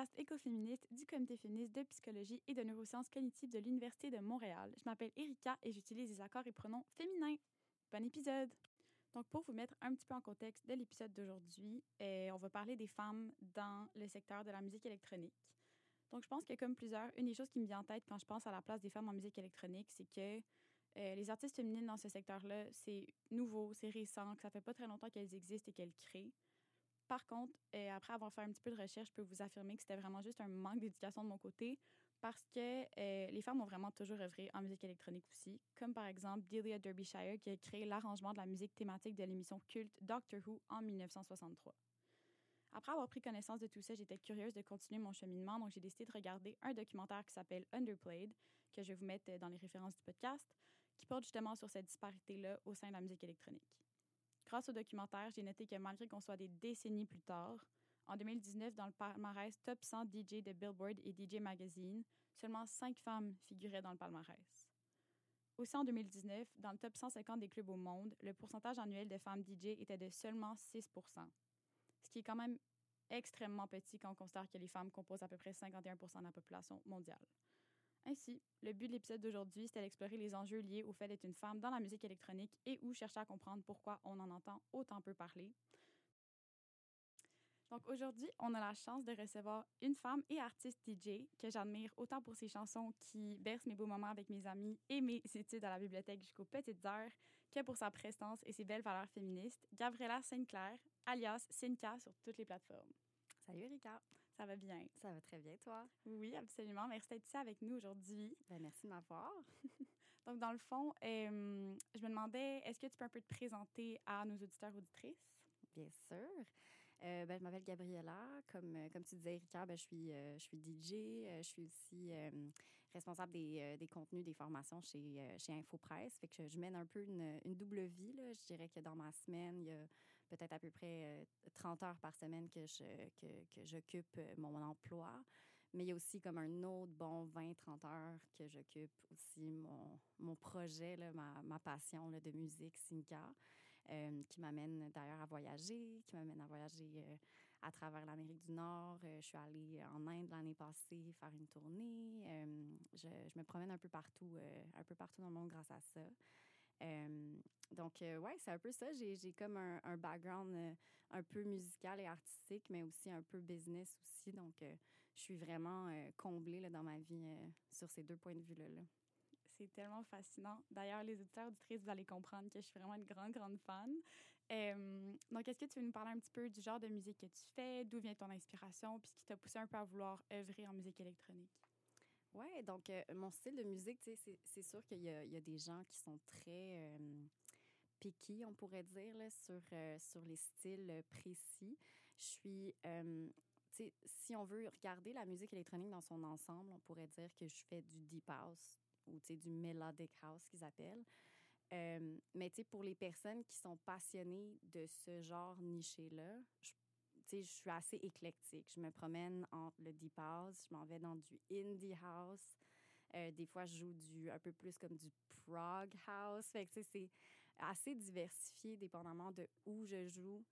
podcast écoféministe du Comité féministe de psychologie et de neurosciences cognitives de l'Université de Montréal. Je m'appelle Erika et j'utilise les accords et pronoms féminins. Bon épisode! Donc, pour vous mettre un petit peu en contexte de l'épisode d'aujourd'hui, eh, on va parler des femmes dans le secteur de la musique électronique. Donc, je pense que comme plusieurs, une des choses qui me vient en tête quand je pense à la place des femmes en musique électronique, c'est que euh, les artistes féminines dans ce secteur-là, c'est nouveau, c'est récent, que ça fait pas très longtemps qu'elles existent et qu'elles créent. Par contre, euh, après avoir fait un petit peu de recherche, je peux vous affirmer que c'était vraiment juste un manque d'éducation de mon côté parce que euh, les femmes ont vraiment toujours œuvré en musique électronique aussi, comme par exemple Delia Derbyshire qui a créé l'arrangement de la musique thématique de l'émission culte Doctor Who en 1963. Après avoir pris connaissance de tout ça, j'étais curieuse de continuer mon cheminement, donc j'ai décidé de regarder un documentaire qui s'appelle Underplayed, que je vais vous mettre dans les références du podcast, qui porte justement sur cette disparité-là au sein de la musique électronique. Grâce au documentaire, j'ai noté que malgré qu'on soit des décennies plus tard, en 2019, dans le palmarès Top 100 DJ de Billboard et DJ Magazine, seulement cinq femmes figuraient dans le palmarès. Aussi en 2019, dans le top 150 des clubs au monde, le pourcentage annuel de femmes DJ était de seulement 6% ce qui est quand même extrêmement petit quand on considère que les femmes composent à peu près 51% de la population mondiale. Ainsi, le but de l'épisode d'aujourd'hui, c'était d'explorer les enjeux liés au fait d'être une femme dans la musique électronique et ou chercher à comprendre pourquoi on en entend autant peu parler. Donc aujourd'hui, on a la chance de recevoir une femme et artiste DJ que j'admire autant pour ses chansons qui bercent mes beaux moments avec mes amis et mes études à la bibliothèque jusqu'aux petites heures que pour sa prestance et ses belles valeurs féministes, Gabriella Sainte-Claire, alias Cinca sur toutes les plateformes. Salut Erika. Ça va bien? Ça va très bien, toi? Oui, absolument. Merci d'être ici avec nous aujourd'hui. Ben, merci de m'avoir. Donc, dans le fond, euh, je me demandais, est-ce que tu peux un peu te présenter à nos auditeurs auditrices? Bien sûr. Euh, ben, je m'appelle Gabriella. Comme, euh, comme tu disais, Erika, ben, je, suis, euh, je suis DJ. je suis aussi responsable des, des, contenus, des formations chez, chez InfoPresse. Fait que je, mène un peu une, une, double vie. Là. Je dirais que dans ma semaine, il y a peut-être à peu près 30 heures par semaine que, je, que, que j'occupe mon emploi. Mais il y a aussi comme un autre bon 20-30 heures que j'occupe aussi mon, mon projet, là, ma, ma passion là, de musique, Sinka, qui m'amène d'ailleurs à voyager, qui m'amène à voyager euh, à travers l'Amérique du Nord. Euh, je suis allée en Inde l'année passée faire une tournée. Euh, je, je, me promène un peu partout, un peu partout dans le monde grâce à ça. Donc, ouais, c'est un peu ça. J'ai comme un, un background un peu musical et artistique, mais aussi un peu business aussi. Donc, je suis vraiment comblée là, dans ma vie sur ces deux points de vue-là. là c'est tellement fascinant. D'ailleurs, les auditeurs auditrices, vous allez comprendre que je suis vraiment une grande, grande fan. Euh, donc, est-ce que tu veux nous parler un petit peu du genre de musique que tu fais, d'où vient ton inspiration, puis ce qui t'a poussé un peu à vouloir œuvrer en musique électronique? Oui, donc euh, mon style de musique, c'est sûr qu'il y, a des gens qui sont très euh, piqués, on pourrait dire, euh, sur les styles précis. Je suis si on veut regarder la musique électronique dans son ensemble, on pourrait dire que je fais du deep house, ou du melodic house qu'ils appellent. Mais pour les personnes qui sont passionnées de ce genre niché-là, je, je suis assez éclectique. Je me promène entre le deep house, je m'en vais dans du indie house. Euh, des fois, je joue du, un peu plus comme du prog house. Fait que, c'est assez diversifié dépendamment de où je joue.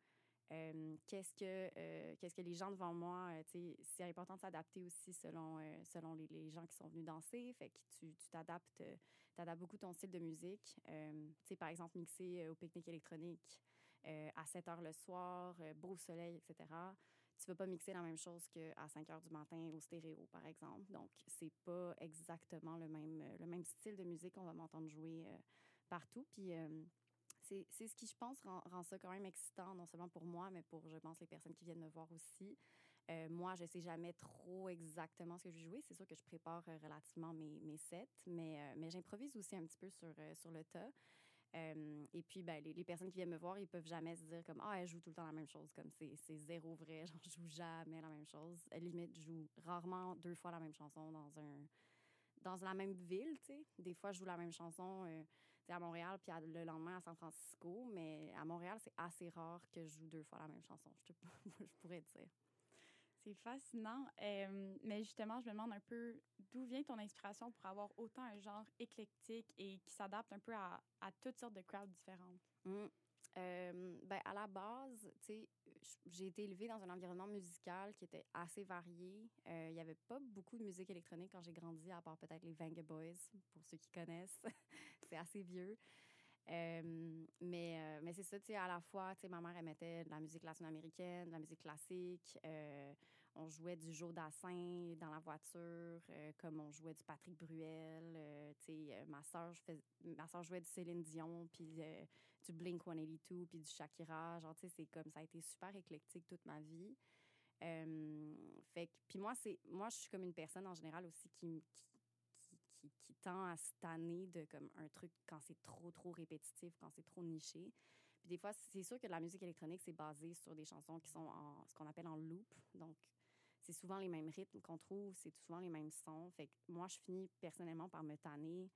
Euh, qu'est-ce que euh, qu'est-ce que les gens devant moi c'est important de s'adapter aussi selon selon les, gens qui sont venus danser fait que tu t'adaptes tu adaptes beaucoup ton style de musique tu par exemple mixer au pique-nique électronique à 7 heures le soir beau soleil etc tu vas pas mixer la même chose qu'à 5 heures du matin au stéréo par exemple donc c'est pas exactement le même le même style de musique qu'on va m'entendre jouer partout puis c'est ce qui, je pense, rend, ça quand même excitant, non seulement pour moi, mais pour, je pense, les personnes qui viennent me voir aussi. Euh, moi, je sais jamais trop exactement ce que je vais jouer. C'est sûr que je prépare euh, relativement mes, mes sets, mais, euh, mais j'improvise aussi un petit peu sur, sur le tas. Et puis, ben, les, personnes qui viennent me voir, ils peuvent jamais se dire comme Ah, elle joue tout le temps la même chose, comme c'est zéro vrai, genre, je joue jamais la même chose. À limite, je joue rarement deux fois la même chanson dans un dans la même ville, tu sais. Des fois, je joue la même chanson euh, à Montréal, puis le lendemain à San Francisco. Mais à Montréal, c'est assez rare que je joue deux fois la même chanson, je, te, je pourrais dire. C'est fascinant. Euh, mais justement, je me demande un peu d'où vient ton inspiration pour avoir autant un genre éclectique et qui s'adapte un peu à, toutes sortes de crowds différentes? Mmh. Euh, ben, à la base, j'ai été élevée dans un environnement musical qui était assez varié. Euh, il n'y avait pas beaucoup de musique électronique quand j'ai grandi, à part peut-être les Vanga Boys, pour ceux qui connaissent. c'est assez vieux. Euh, mais mais c'est ça, tu sais, à la fois, tu sais, ma mère, elle de la musique latino-américaine, de la musique classique on jouait du Joe Dassin dans la voiture, euh, comme on jouait du Patrick Bruel. Euh, euh, ma soeur ma soeur jouait du Céline Dion, puis du Blink 182, puis du Shakira. Genre, c'est comme ça a été super éclectique toute ma vie. fait puis moi, c'est moi, je suis comme une personne en général aussi qui, qui, qui, tend à se de comme un truc quand c'est trop, trop répétitif, quand c'est trop niché. Puis des fois, c'est sûr que la musique électronique, c'est basé sur des chansons qui sont en ce qu'on appelle en loop. Donc, c'est souvent les mêmes rythmes qu'on trouve, c'est souvent les mêmes sons. Fait que moi, je finis personnellement par me tanner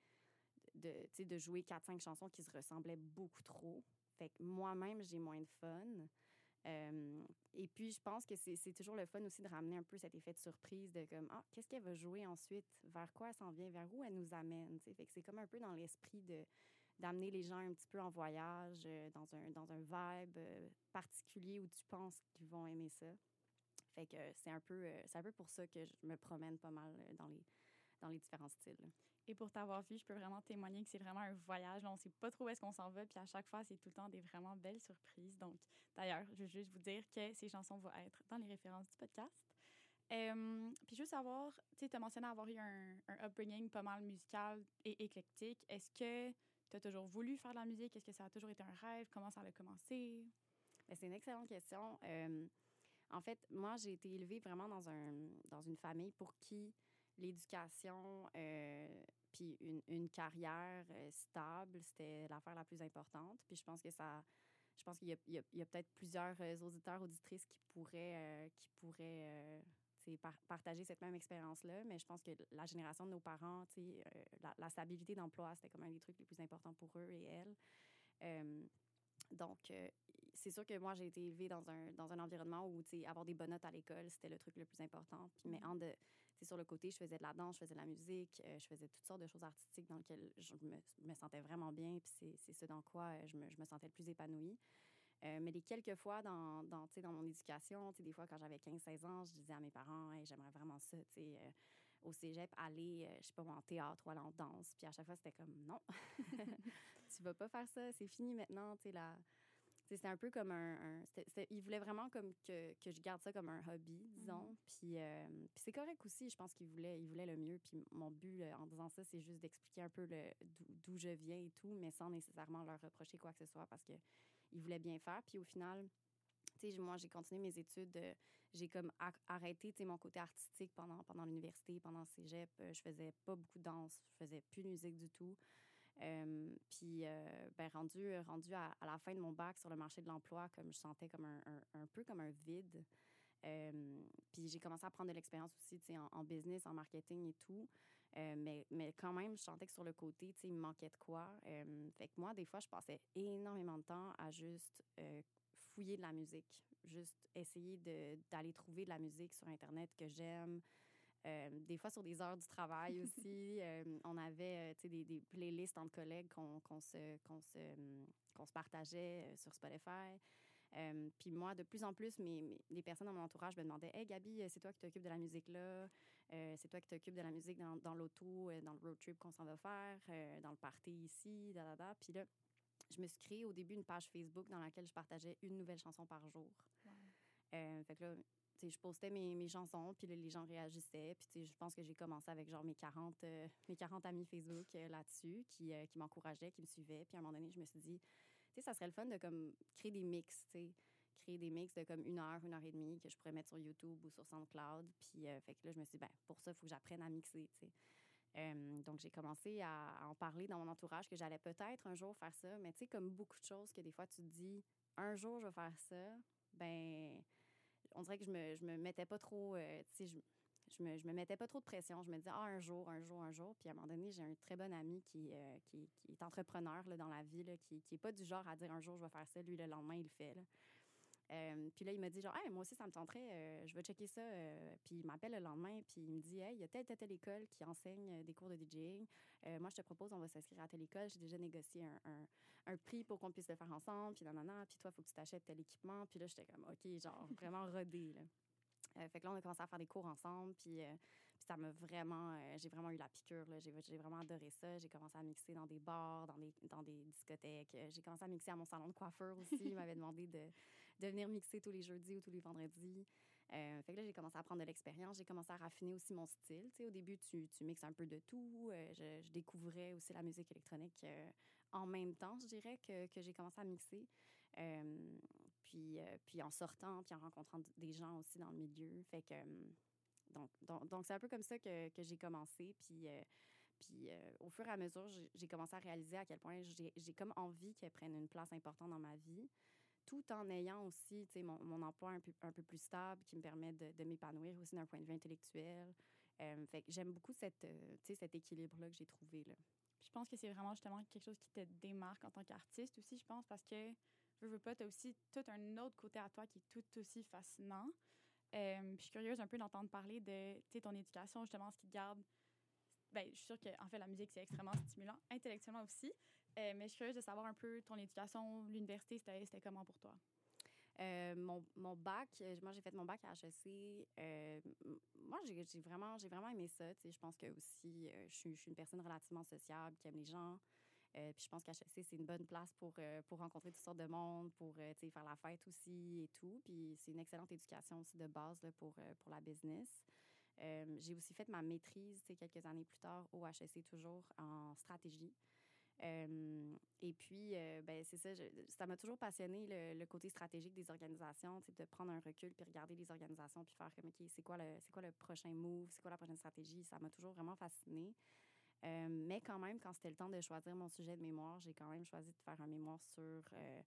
de, de jouer 4-5 chansons qui se ressemblaient beaucoup trop. Fait que moi-même, j'ai moins de fun. Euh, et puis, je pense que c'est toujours le fun aussi de ramener un peu cet effet de surprise de comme, ah, qu'est-ce qu'elle va jouer ensuite? Vers quoi elle s'en vient? Vers où elle nous amène? Fait que c'est comme un peu dans l'esprit d'amener les gens un petit peu en voyage, euh, dans, un, dans un vibe euh, particulier où tu penses qu'ils vont aimer ça. Fait que c'est un peu euh, c'est un peu pour ça que je me promène pas mal euh, dans les dans les différents styles. Et pour t'avoir vu, je peux vraiment témoigner que c'est vraiment un voyage. Là, on sait pas trop où est-ce qu'on s'en va, puis à chaque fois, c'est tout le temps des vraiment belles surprises. Donc, d'ailleurs, je veux juste vous dire que ces chansons vont être dans les références du podcast. Euh, puis juste savoir, tu as mentionné avoir eu un, un, upbringing pas mal musical et éclectique. Est-ce que tu as toujours voulu faire de la musique? Est-ce que ça a toujours été un rêve? Comment ça a commencé? Ben, c'est une excellente question. En fait, moi, j'ai été élevée vraiment dans, un, dans une famille pour qui l'éducation euh, puis une, carrière euh, stable, c'était l'affaire la plus importante. Puis je pense que ça... Je pense qu'il y a, peut-être plusieurs euh, auditeurs, auditrices qui pourraient, qui pourraient partager cette même expérience-là, mais je pense que la génération de nos parents, la, la, stabilité d'emploi, c'était comme un des trucs les plus importants pour eux et elles. Donc, c'est sûr que moi, j'ai été élevée dans un, dans un environnement où, avoir des bonnes notes à l'école, c'était le truc le plus important. Puis, mais mm-hmm. en de, sur le côté, je faisais de la danse, je faisais de la musique, euh, je faisais toutes sortes de choses artistiques dans lesquelles je me, me sentais vraiment bien. Puis c'est ce dans quoi euh, je me, je me sentais le plus épanouie. Euh, mais les quelques fois dans, dans, dans mon éducation, des fois quand j'avais 15-16 ans, je disais à mes parents, j'aimerais vraiment ça, au cégep, aller, je sais pas, en théâtre ou aller en danse. Puis à chaque fois, c'était comme, non, tu vas pas faire ça, c'est fini maintenant, tu sais, la c'était un peu comme un. il voulait vraiment comme que, que, je garde ça comme un hobby, disons. Euh, puis, c'est correct aussi. Je pense qu'il voulait, il voulait le mieux. Puis mon but en disant ça, c'est juste d'expliquer un peu d'où je viens et tout, mais sans nécessairement leur reprocher quoi que ce soit parce qu'il voulait bien faire. Puis au final, moi, j'ai continué mes études. Euh, j'ai comme arrêté, mon côté artistique pendant, pendant l'université, pendant le cégep. Euh, je faisais pas beaucoup de danse. Je faisais plus de musique du tout. Euh, puis, euh, rendu, rendu à, la fin de mon bac sur le marché de l'emploi, comme je sentais comme un, un, peu comme un vide. Puis j'ai commencé à prendre de l'expérience aussi, en, business, en marketing et tout. mais, mais quand même, je sentais que sur le côté, il me manquait de quoi. fait que moi, des fois, je passais énormément de temps à juste fouiller de la musique. Juste essayer d'aller trouver de la musique sur Internet que j'aime, des fois, sur des heures du travail aussi, euh, on avait euh, des, des, playlists entre collègues qu'on se, qu'on se, qu'on se partageait sur Spotify. puis moi, de plus en plus, mes, les personnes dans mon entourage me demandaient Hey Gabi, c'est toi qui t'occupes de la musique là C'est toi qui t'occupes de la musique dans, dans l'auto, dans le road trip qu'on s'en va faire, dans le party ici, da, da, da. Puis là, je me suis créé au début une page Facebook dans laquelle je partageais une nouvelle chanson par jour. fait que là, je postais mes, chansons, puis les gens réagissaient. Puis je pense que j'ai commencé avec genre mes 40, euh, mes 40 amis Facebook euh, là-dessus qui, euh, qui m'encourageaient, qui me suivaient. Puis à un moment donné, je me suis dit, ça serait le fun de comme créer des mix, créer des mix de comme une heure, une heure et demie que je pourrais mettre sur YouTube ou sur SoundCloud. Puis, là, je me suis dit, ben, pour ça, il faut que j'apprenne à mixer, donc, j'ai commencé à, en parler dans mon entourage que j'allais peut-être un jour faire ça. Mais tu comme beaucoup de choses que des fois, tu te dis, un jour, je vais faire ça, ben on dirait que je me, je me mettais pas trop, euh, je, je, me, je me mettais pas trop de pression. Je me disais, ah, un jour, un jour, un jour. Puis à un moment donné, j'ai un très bon ami qui, euh, qui, est entrepreneur là, dans la vie, qui, qui est pas du genre à dire un jour, je vais faire ça. Lui, le lendemain, il le fait. Euh, puis là, il m'a dit genre, hey, moi aussi, ça me tenterait, je vais checker ça. puis il m'appelle le lendemain, puis il me dit, hey, il y a telle, telle, telle école qui enseigne des cours de DJing. Moi, je te propose, on va s'inscrire à telle école. J'ai déjà négocié un, un prix pour qu'on puisse le faire ensemble. Puis nanana, puis toi, il faut que tu t'achètes tel équipement. Puis là, j'étais comme, OK, genre vraiment rodé, là. Euh, fait que là, on a commencé à faire des cours ensemble, puis, euh, puis ça m'a vraiment, euh, j'ai vraiment eu la piqûre, là. J'ai, j'ai vraiment adoré ça. J'ai commencé à mixer dans des bars, dans des, dans des discothèques. J'ai commencé à mixer à mon salon de coiffeur aussi. Il m'avait demandé de, de venir mixer tous les jeudis ou tous les vendredis. Fait que là, j'ai commencé à prendre de l'expérience. J'ai commencé à raffiner aussi mon style. Tu sais, au début, tu, tu mixes un peu de tout. Je, je découvrais aussi la musique électronique en même temps, je dirais, que, que j'ai commencé à mixer. Euh, puis, euh, puis en sortant, puis en rencontrant des gens aussi dans le milieu. Fait que, euh, donc, donc, donc c'est un peu comme ça que, que j'ai commencé. Puis, euh, puis au fur et à mesure, j'ai commencé à réaliser à quel point j'ai comme envie qu'elle prenne une place importante dans ma vie, tout en ayant aussi, mon, mon emploi un peu, un peu plus stable qui me permet de, de m'épanouir aussi d'un point de vue intellectuel. Fait j'aime beaucoup cette, cet équilibre-là que j'ai trouvé, là. Je pense que c'est vraiment justement quelque chose qui te démarque en tant qu'artiste aussi, je pense, parce que, veux, veux pas, tu as aussi tout un autre côté à toi qui est tout aussi fascinant. Euh, je suis curieuse un peu d'entendre parler de ton éducation, justement, ce qui te garde. Ben, je suis sûre que, en fait, la musique, c'est extrêmement stimulant, intellectuellement aussi. Euh, mais je suis curieuse de savoir un peu ton éducation, l'université, c'était comment pour toi? Euh, mon, mon bac, euh, moi, j'ai fait mon bac à HEC. Euh, moi, j'ai vraiment, j'ai vraiment aimé ça. Je pense que aussi, je suis une personne relativement sociable, qui aime les gens. Puis je pense qu'HEC, c'est une bonne place pour, pour rencontrer toutes sortes de monde, pour faire la fête aussi et tout. Puis c'est une excellente éducation aussi de base là, pour, pour la business. J'ai aussi fait ma maîtrise quelques années plus tard au HEC, toujours en stratégie. Euh, et puis, euh, ben, c'est ça, je- ça m'a toujours passionné le, le côté stratégique des organisations, de prendre un recul puis regarder les organisations puis faire comme, OK, c'est quoi, le, c'est quoi le prochain move, c'est quoi la prochaine stratégie? Ça m'a toujours vraiment fasciné. Euh, mais quand même, quand c'était le temps de choisir mon sujet de mémoire, j'ai quand même choisi de faire un mémoire sur euh,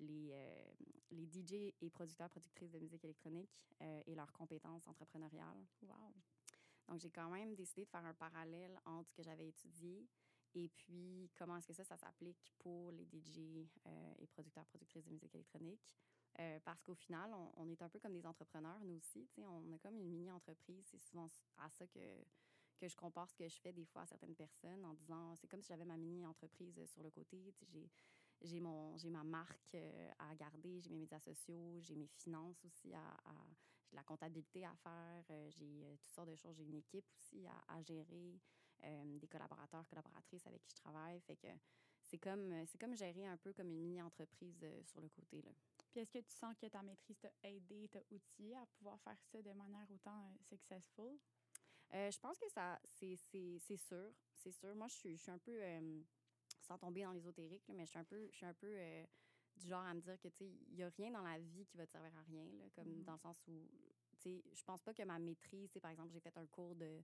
les, euh, les DJ et producteurs, productrices de musique électronique euh, et leurs compétences entrepreneuriales. Wow! Donc, j'ai quand même décidé de faire un parallèle entre ce que j'avais étudié et puis comment est-ce que ça, ça s'applique pour les DJ euh, et producteurs, productrices de musique électronique? Euh, parce qu'au final, on, est un peu comme des entrepreneurs, nous aussi. On a comme une mini-entreprise. C'est souvent à ça que, que je compare ce que je fais des fois à certaines personnes en disant c'est comme si j'avais ma mini-entreprise sur le côté. J'ai ma marque euh, à garder, j'ai mes médias sociaux, j'ai mes finances aussi à, j'ai de la comptabilité à faire, euh, j'ai euh, toutes sortes de choses, j'ai une équipe aussi à gérer, euh, des collaborateurs, collaboratrices avec qui je travaille, fait que c'est comme euh, c'est comme gérer un peu comme une mini entreprise sur le côté là. Puis est-ce que tu sens que ta maîtrise t'a aidé, t'a outillé à pouvoir faire ça de manière autant euh, successful? Euh, je pense que ça c'est c'est c'est sûr, c'est sûr. Moi je suis je suis un peu euh, sans tomber dans l'ésotérique, là, mais je suis un peu je suis un peu euh, du genre à me dire que tu sais il y a rien dans la vie qui va te servir à rien là, comme Mhm. dans le sens où tu sais je pense pas que ma maîtrise, par exemple, j'ai fait un cours de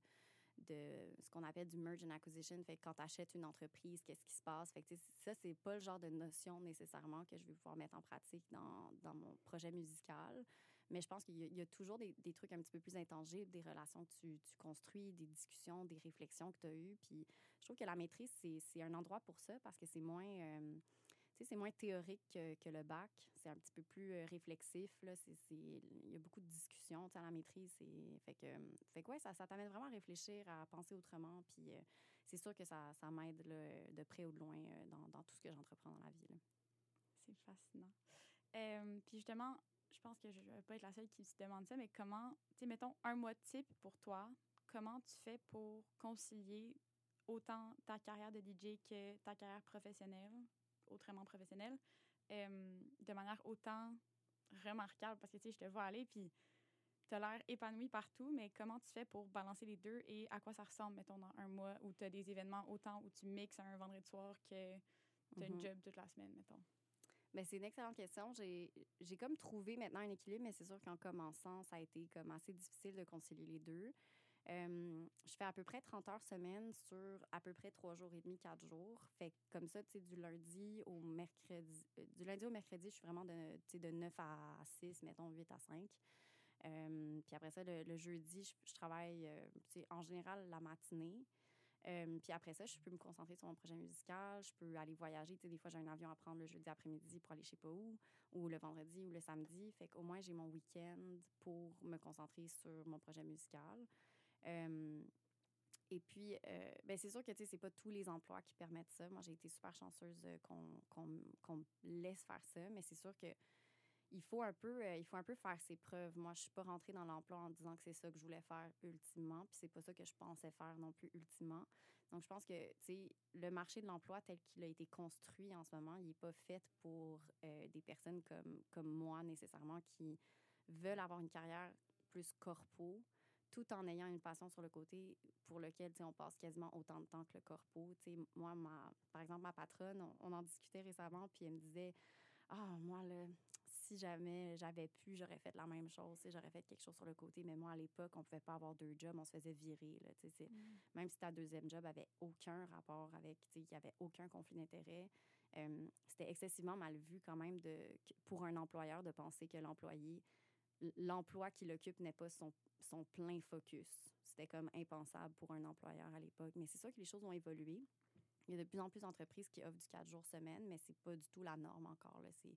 de ce qu'on appelle du merge and acquisition. Fait que quand tu achètes une entreprise, qu'est-ce qui se passe? Fait que, ça, c'est pas le genre de notion nécessairement que je vais pouvoir mettre en pratique dans, dans mon projet musical. Mais je pense qu'il y, a- toujours des, trucs un petit peu plus intangibles, des relations que tu, tu construis, des discussions, des réflexions que tu as eues. Puis je trouve que la maîtrise, c'est un endroit pour ça parce que c'est moins... euh, c'est moins théorique que, le bac. C'est un petit peu plus euh, réflexif. Là. C'est, Il y a beaucoup de discussions à la maîtrise. Fait que, fait que ouais, ça, ça t'amène vraiment à réfléchir, à penser autrement. Puis euh, c'est sûr que ça, ça m'aide de près ou de loin euh, dans, dans tout ce que j'entreprends dans la vie. C'est fascinant. Euh, puis justement, je pense que je ne vais pas être la seule qui se demande ça, mais comment, tu sais, mettons un mois type pour toi, comment tu fais pour concilier autant ta carrière de DJ que ta carrière professionnelle, autrement professionnelle, euh, de manière autant remarquable? Parce que, tu sais, je te vois aller, puis tu as l'air épanoui partout, mais comment tu fais pour balancer les deux et à quoi ça ressemble, mettons, dans un mois où tu as des événements autant où tu mixes un vendredi soir que tu as Mhm. une job toute la semaine, mettons? Ben, c'est une excellente question. J'ai j'ai comme trouvé maintenant un équilibre, mais c'est sûr qu'en commençant, ça a été comme assez difficile de concilier les deux. Je fais à peu près 30 heures semaine sur à peu près 3 jours et demi, 4 jours. Fait comme ça, tu du lundi au mercredi, euh, du lundi au mercredi, je suis vraiment de, de 9 à 6, mettons 8 à 5. Euh, puis après ça, le, jeudi, je, je travaille, euh, en général, la matinée. Puis après ça, je peux me concentrer sur mon projet musical. Je peux aller voyager. Tu des fois, j'ai un avion à prendre le jeudi après-midi pour aller je sais pas où, ou le vendredi ou le samedi. Fait qu'au moins, j'ai mon week-end pour me concentrer sur mon projet musical. Euh, et puis, euh, ben c'est sûr que, c'est pas tous les emplois qui permettent ça. Moi, j'ai été super chanceuse qu'on qu'on laisse faire ça, mais c'est sûr que il faut un peu il faut un peu faire ses preuves. Moi, je suis pas rentrée dans l'emploi en disant que c'est ça que je voulais faire ultimement, puis c'est pas ça que je pensais faire non plus ultimement. Donc je pense que le marché de l'emploi tel qu'il a été construit en ce moment, il est pas fait pour des personnes comme comme moi nécessairement qui veulent avoir une carrière plus corpo tout en ayant une passion sur le côté pour lequel on passe quasiment autant de temps que le corpo. moi, ma, par exemple, ma patronne, on, en discutait récemment, puis elle me disait Ah, moi, là, si jamais j'avais pu, j'aurais fait la même chose, j'aurais fait quelque chose sur le côté. Mais moi, à l'époque, on ne pouvait pas avoir deux jobs, on se faisait virer. Là, mm. Même si ta deuxième job avait aucun rapport avec, il n'y avait aucun conflit d'intérêt. Euh, c'était excessivement mal vu quand même de, pour un employeur de penser que l'employé, l'emploi qu'il occupe n'est pas son son plein focus. C'était comme impensable pour un employeur à l'époque. Mais c'est sûr que les choses ont évolué. Il y a de plus en plus d'entreprises qui offrent du 4 jours semaine, mais c'est pas du tout la norme encore. C'est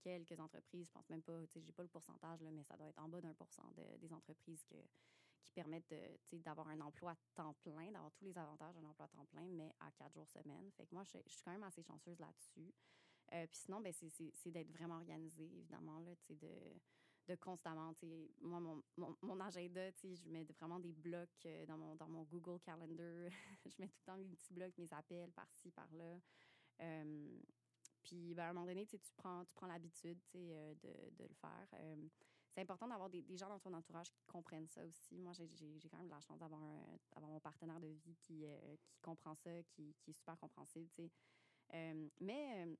quelques entreprises, je pense même pas, j'ai pas le pourcentage, mais ça doit être en bas d'un pour cent des entreprises qui permettent d'avoir un emploi temps plein, d'avoir tous les avantages d'un emploi temps plein, mais à quatre jours semaine. Fait que moi, je, suis quand même assez chanceuse là-dessus. Euh, puis sinon, ben, c'est d'être vraiment organisé, évidemment, là, de de constamment. Moi, mon, mon, agenda, je mets vraiment des blocs euh, dans, mon, dans mon Google Calendar. je mets tout le temps mes petits blocs, mes appels par-ci, par-là. Euh, puis, ben, à un moment donné, tu prends, tu prends l'habitude euh, de, le faire. c'est important d'avoir des, gens dans ton entourage qui comprennent ça aussi. Moi, j'ai quand même la chance d'avoir mon partenaire de vie qui, qui comprend ça, qui, qui est super compréhensible. mais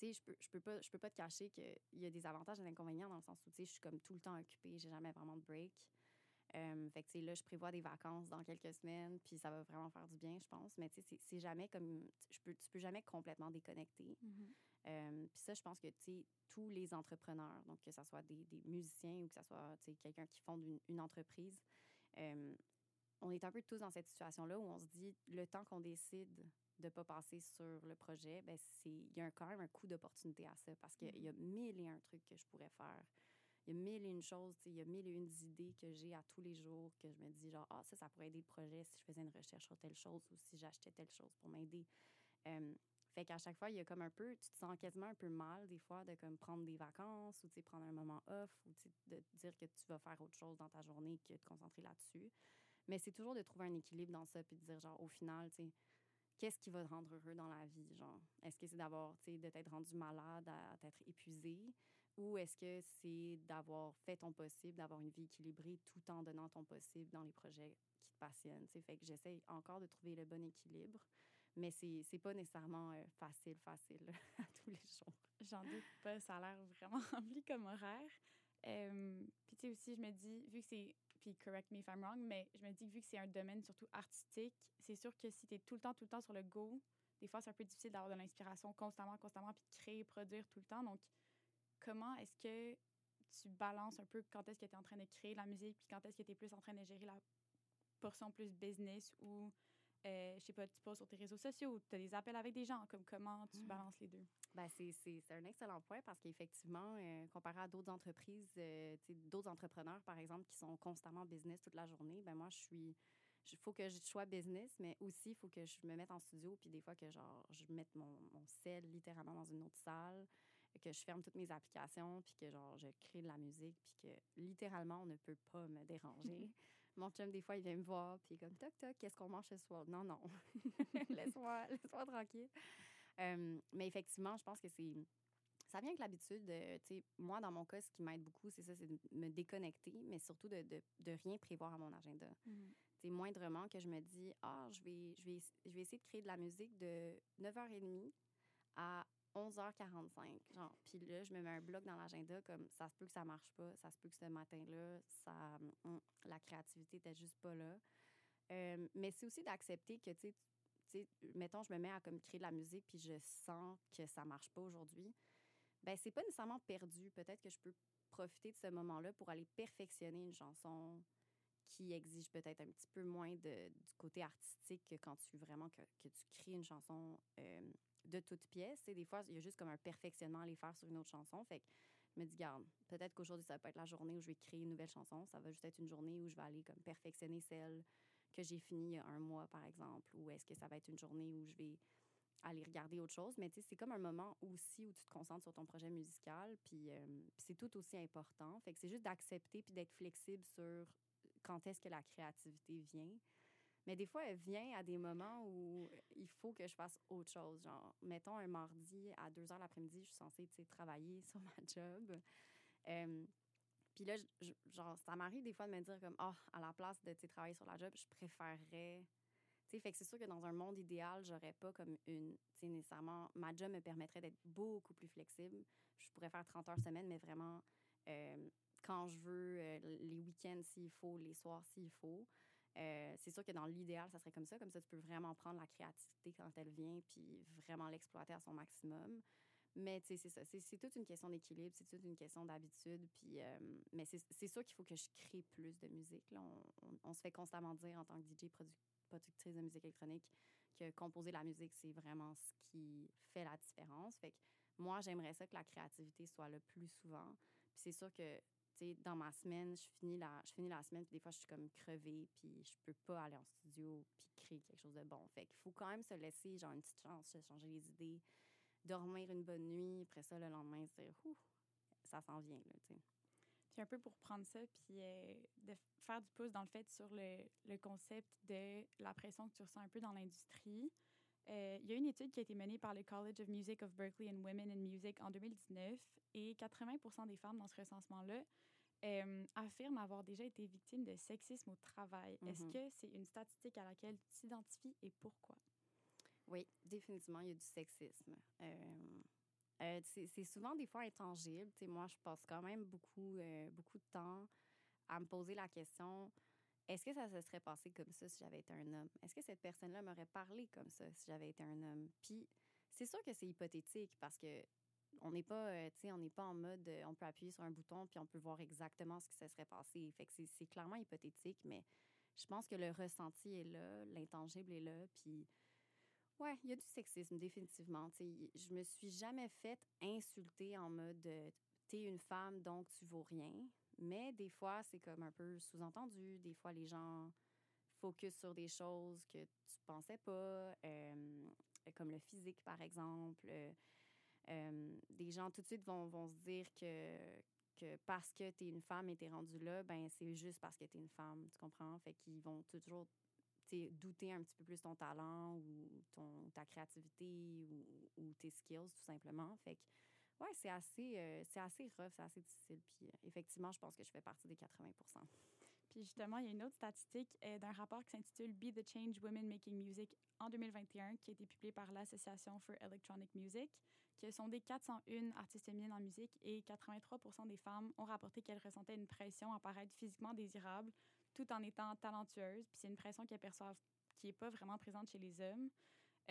tu je peux, je peux pas, je peux pas te cacher qu'il y a des avantages et des inconvénients dans le sens où, tu sais, je suis comme tout le temps occupée, j'ai jamais vraiment de break. Euh, fait que, là, je prévois des vacances dans quelques semaines, puis ça va vraiment faire du bien, je pense. Mais, tu sais, c'est jamais comme. Je peux, tu peux jamais complètement déconnecter. Mm-hmm. Euh, puis ça, je pense que, tu sais, tous les entrepreneurs, donc que ce soit des, des musiciens ou que ce soit, tu sais, quelqu'un qui fonde une, une entreprise, euh, on est un peu tous dans cette situation-là où on se dit, le temps qu'on décide de ne pas passer sur le projet, ben il y a quand même un coup d'opportunité à ça parce qu'il y a mm-hmm. mille et un trucs que je pourrais faire. Il y a mille et une choses, il y a mille et une idées que j'ai à tous les jours que je me dis genre, ah, ça, ça pourrait aider le projet si je faisais une recherche sur telle chose ou si j'achetais telle chose pour m'aider. fait qu'à chaque fois, il y a comme un peu, tu te sens quasiment un peu mal des fois de comme prendre des vacances ou prendre un moment off ou de dire que tu vas faire autre chose dans ta journée que de te concentrer là-dessus. Mais c'est toujours de trouver un équilibre dans ça puis de dire genre, au final, tu sais, qu'est-ce qui va te rendre heureux dans la vie, genre? Est-ce que c'est d'avoir, tu sais, de t'être rendu malade, d'être épuisé? Ou est-ce que c'est d'avoir fait ton possible, d'avoir une vie équilibrée tout en donnant ton possible dans les projets qui te passionnent? sais, Fait que j'essaie encore de trouver le bon équilibre, mais c'est, c'est pas nécessairement euh, facile, facile à tous les jours. J'en doute pas, ça a l'air vraiment rempli comme horaire. Puis tu sais aussi, je me dis, vu que c'est puis correct me if I'm wrong, mais je me dis que vu que c'est un domaine surtout artistique, c'est sûr que si tu es tout le temps, tout le temps sur le go, des fois, c'est un peu difficile d'avoir de l'inspiration constamment, constamment, puis de créer, produire tout le temps. Donc, comment est-ce que tu balances un peu quand est-ce que tu es en train de créer la musique, puis quand est-ce que tu es plus en train de gérer la portion plus business ou, euh, je sais pas, tu poses sur tes réseaux sociaux, tu as des appels avec des gens, comme comment tu mmh. balances les deux? Ben, c'est un excellent point parce qu'effectivement, euh, comparé à d'autres entreprises, euh, d'autres entrepreneurs, par exemple, qui sont constamment business toute la journée, ben moi, je suis. Il faut que je sois business, mais aussi, il faut que je me mette en studio, puis des fois que genre, je mette mon, mon sel littéralement dans une autre salle, que je ferme toutes mes applications, puis que genre, je crée de la musique, puis que littéralement, on ne peut pas me déranger. Mon chum, des fois, il vient me voir, puis il est comme Toc, toc, qu'est-ce qu'on mange ce soir? Non, non. Laisse-moi laisse tranquille. Euh, mais effectivement, je pense que c'est. Ça vient avec l'habitude. Tu sais, moi, dans mon cas, ce qui m'aide beaucoup, c'est ça, c'est de me déconnecter, mais surtout de, de, de rien prévoir à mon agenda. C'est moindrement que je me dis, ah, je vais, je, vais, je vais essayer de créer de la musique de 9h30 à 11h45. Genre, puis là, je me mets un bloc dans l'agenda comme ça se peut que ça marche pas, ça se peut que ce matin-là, ça, hum, la créativité était juste pas là. Euh, mais c'est aussi d'accepter que, tu sais, mettons, je me mets à comme créer de la musique puis je sens que ça marche pas aujourd'hui, ben c'est pas nécessairement perdu. Peut-être que je peux profiter de ce moment-là pour aller perfectionner une chanson qui exige peut-être un petit peu moins de, du côté artistique que quand tu vraiment que, que tu crées une chanson euh, de toute pièce. Et des fois, il y a juste comme un perfectionnement à les faire sur une autre chanson. Fait que je me dis, garde, peut-être qu'aujourd'hui, ça va pas être la journée où je vais créer une nouvelle chanson. Ça va juste être une journée où je vais aller comme perfectionner celle que j'ai finie il y a un mois, par exemple. Ou est-ce que ça va être une journée où je vais aller regarder autre chose? Mais c'est comme un moment aussi où tu te concentres sur ton projet musical. Euh, puis c'est tout aussi important. Fait que c'est juste d'accepter puis d'être flexible sur quand est-ce que la créativité vient. Mais des fois, elle vient à des moments où il faut que je fasse autre chose. Genre, mettons un mardi à 2 heures l'après-midi, je suis censée travailler sur ma job. Euh, puis là, genre, ça m'arrive des fois de me dire comme, ah, à la place de travailler sur la job, je préférerais. fait que c'est sûr que dans un monde idéal, j'aurais pas comme une. Tu sais, nécessairement, ma job me permettrait d'être beaucoup plus flexible. Je pourrais faire 30 heures semaine, mais vraiment euh, quand je veux, euh, les week-ends s'il faut, les soirs s'il faut. Euh, c'est sûr que dans l'idéal, ça serait comme ça. Comme ça, tu peux vraiment prendre la créativité quand elle vient, puis vraiment l'exploiter à son maximum. Mais c'est ça. C'est toute une question d'équilibre, c'est toute une question d'habitude. Puis, euh, mais c'est sûr qu'il faut que je crée plus de musique. On, se fait constamment dire en tant que DJ, productrice de musique électronique, que composer la musique, c'est vraiment ce qui fait la différence. Fait moi, j'aimerais ça que la créativité soit le plus souvent. C'est sûr que dans ma semaine, je finis la, je finis la semaine, puis des fois, je suis comme crevée, puis je peux pas aller en studio, puis créer quelque chose de bon. Fait qu'il faut quand même se laisser, genre, une petite chance changer les idées, dormir une bonne nuit, après ça, le lendemain, dire, ouh, ça s'en vient, là. Puis un peu pour prendre ça, puis euh, de faire du pouce dans le fait sur le, le, concept de la pression que tu ressens un peu dans l'industrie. Euh, il y a une étude qui a été menée par le College of Music of Berkeley and Women in Music en 2019 et 80% des femmes dans ce recensement-là euh, affirment avoir déjà été victimes de sexisme au travail. Est-ce mm-hmm. que c'est une statistique à laquelle tu t'identifies et pourquoi? Oui, définitivement, il y a du sexisme. Euh, euh, c'est souvent des fois intangible. moi, je passe quand même beaucoup, beaucoup de temps à me poser la question est-ce que ça se serait passé comme ça si j'avais été un homme? Est-ce que cette personne-là m'aurait parlé comme ça si j'avais été un homme? Puis c'est sûr que c'est hypothétique parce que on n'est pas, euh, on n'est pas en mode, euh, on peut appuyer sur un bouton puis on peut voir exactement ce qui se serait passé. Fait que c'est clairement hypothétique, mais je pense que le ressenti est là, l'intangible est là, puis ouais, il y a du sexisme définitivement. sais, je me suis jamais faite insulter en mode, euh, t'es une femme donc tu vaux rien. Mais des fois, c'est comme un peu sous-entendu. Des fois, les gens focus sur des choses que tu pensais pas, comme le physique, par exemple. Euh, des gens tout de suite vont, se dire que, que parce que tu es une femme et tu es rendue là, ben c'est juste parce que tu es une femme, tu comprends? Fait qu'ils vont toujours douter un petit peu plus ton talent ou ton, ta créativité ou, ou, tes skills, tout simplement. Fait que, ouais, c'est assez, euh, c'est assez rough, c'est assez difficile. Puis, euh, effectivement, je pense que je fais partie des 80 puis justement, il y a une autre statistique euh, d'un rapport qui s'intitule Be the Change Women Making Music en 2021, qui a été publié par l'Association for Electronic Music, qui a sondé 401 artistes féminines en musique et 83 des femmes ont rapporté qu'elles ressentaient une pression à paraître physiquement désirable tout en étant talentueuses. Puis c'est une pression qu'elles perçoivent qui n'est pas vraiment présente chez les hommes.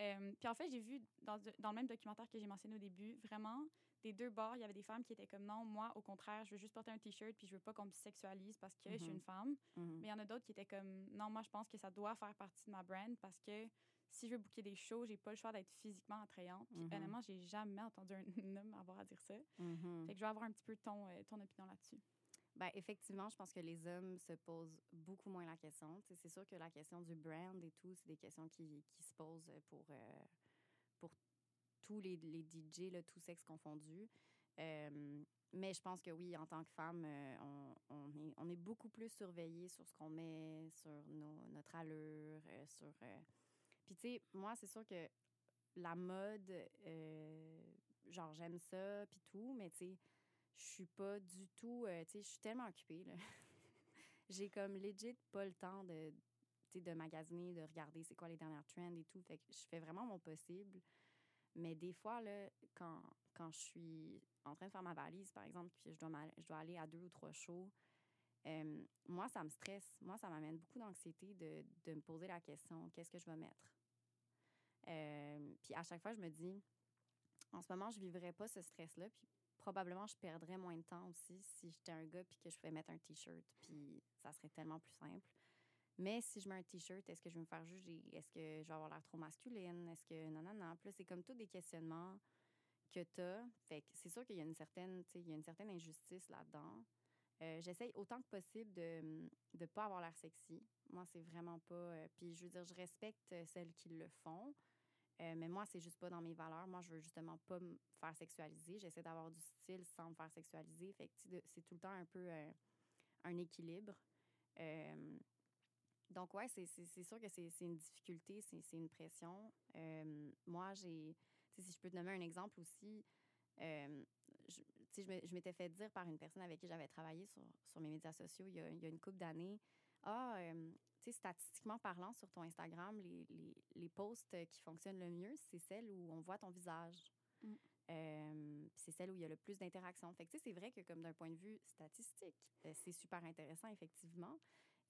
Euh, puis en fait, j'ai vu dans, dans, le même documentaire que j'ai mentionné au début, vraiment, des deux bords, il y avait des femmes qui étaient comme non, moi, au contraire, je veux juste porter un t-shirt puis je veux pas qu'on me sexualise parce que je suis une mhm. femme. Mhm. Mais il y en a d'autres qui étaient comme non, moi, je pense que ça doit faire partie de ma brand parce que si je veux booker des shows, j'ai pas le choix d'être physiquement attrayante. Puis mhm. honnêtement, j'ai jamais entendu un homme avoir à dire ça. Fait que je vais avoir un petit peu ton, euh, ton opinion là-dessus. Ben, effectivement, je pense que les hommes se posent beaucoup moins la question. C'est sûr que la question du brand et tout, c'est des questions qui, qui, se posent pour, euh, pour tous les, les DJ, là, tous sexes confondus. Euh, mais je pense que oui, en tant que femme, euh, on, on, est, on est beaucoup plus surveillé sur ce qu'on met, sur nos, notre allure, sur... Puis tu sais, moi, c'est sûr que la mode, genre, j'aime ça, puis tout, mais tu sais je suis pas du tout. Euh, tu sais, je suis tellement occupée, là. J'ai comme legit pas le temps de, de magasiner, de regarder c'est quoi les dernières trends et tout. Fait que je fais vraiment mon possible. Mais des fois, là, quand, quand je suis en train de faire ma valise, par exemple, puis je dois, je dois aller à deux ou trois shows, euh, moi, ça me stresse. Moi, ça m'amène beaucoup d'anxiété de, de, me poser la question qu'est-ce que je vais mettre? Euh, Puis à chaque fois, je me dis en ce moment, je ne vivrai pas ce stress-là. Puis probablement, je perdrais moins de temps aussi si j'étais un gars puis que je pouvais mettre un T-shirt. Puis ça serait tellement plus simple. Mais si je mets un T-shirt, est-ce que je vais me faire juger? Est-ce que je vais avoir l'air trop masculine? Est-ce que non, non, non. Puis c'est comme tous des questionnements que tu as. Fait que c'est sûr qu'il y a une certaine, il y a une certaine injustice là-dedans. Euh, J'essaye autant que possible de ne pas avoir l'air sexy. Moi, c'est vraiment pas. euh, puis je veux dire, je respecte celles qui le font. Euh, mais moi, c'est juste pas dans mes valeurs. Moi, je veux justement pas me faire sexualiser. J'essaie d'avoir du style sans me faire sexualiser. Fait que c'est tout le temps un peu euh, un équilibre. Euh, donc, ouais, c'est sûr que c'est une difficulté, c'est une pression. Moi, j'ai. Si je peux te nommer un exemple aussi, je, je m'étais fait dire par une personne avec qui j'avais travaillé sur, sur mes médias sociaux il y a, il y a une couple d'années Ah, sais, statistiquement parlant, sur ton Instagram, les, les, les posts qui fonctionnent le mieux, c'est celles où on voit ton visage. Mm. Euh, c'est celle où il y a le plus d'interactions. Fait que, tu sais, c'est vrai que, comme d'un point de vue statistique, euh, c'est super intéressant, effectivement.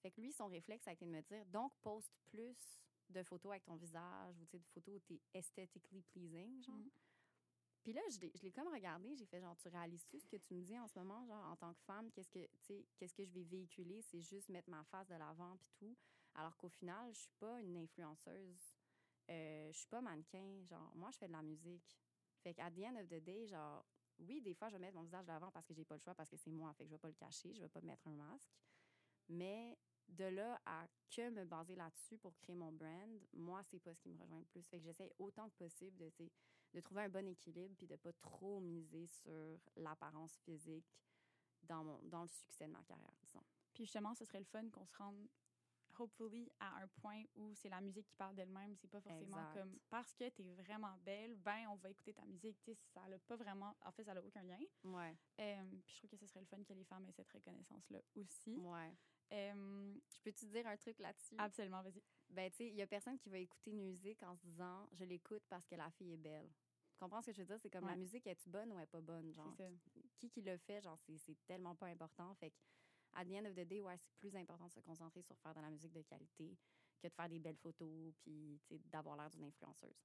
Fait que lui, son réflexe a été de me dire donc, poste plus de photos avec ton visage ou, de photos où tu es aesthetically pleasing, genre. Mm. Puis là, je l'ai- je l'ai comme regardé, j'ai fait genre, tu réalises-tu ce que tu me dis en ce moment, genre, en tant que femme, qu'est-ce que, qu'est-ce que je vais véhiculer, c'est juste mettre ma face de l'avant puis tout. Alors qu'au final, je suis pas une influenceuse, euh, je suis pas mannequin, genre, moi, je fais de la musique. Fait qu'à the end of the day, genre, oui, des fois, je vais mettre mon visage de l'avant parce que j'ai pas le choix, parce que c'est moi, fait que je vais pas le cacher, je vais pas mettre un masque. Mais de là à que me baser là-dessus pour créer mon brand, moi, c'est pas ce qui me rejoint le plus. Fait que j'essaie autant que possible de, trouver un bon équilibre puis de pas trop miser sur l'apparence physique dans, dans le succès de ma carrière, disons. Puis justement, ce serait le fun qu'on se rende, hopefully, à un point où c'est la musique qui parle d'elle-même. C'est pas forcément Exact. comme parce que t'es vraiment belle, ben on va écouter ta musique. Tu sais, ça n'a pas vraiment. En fait, ça n'a aucun lien. Ouais, Euh, puis je trouve que ce serait le fun que les femmes aient cette reconnaissance-là aussi. ouais. Euh, Je peux te dire un truc là-dessus? absolument, vas-y. Ben, tu sais, il y a personne qui va écouter une musique en se disant je l'écoute parce que la fille est belle. Tu comprends ce que je veux dire? C'est comme Ouais. la musique, est-tu bonne ou est pas bonne? Genre, C'est ça. qui qui le fait, genre, c'est c'est tellement pas important. Fait que, à the end of the day, ouais, c'est plus important de se concentrer sur faire de la musique de qualité que de faire des belles photos puis, d'avoir l'air d'une influenceuse.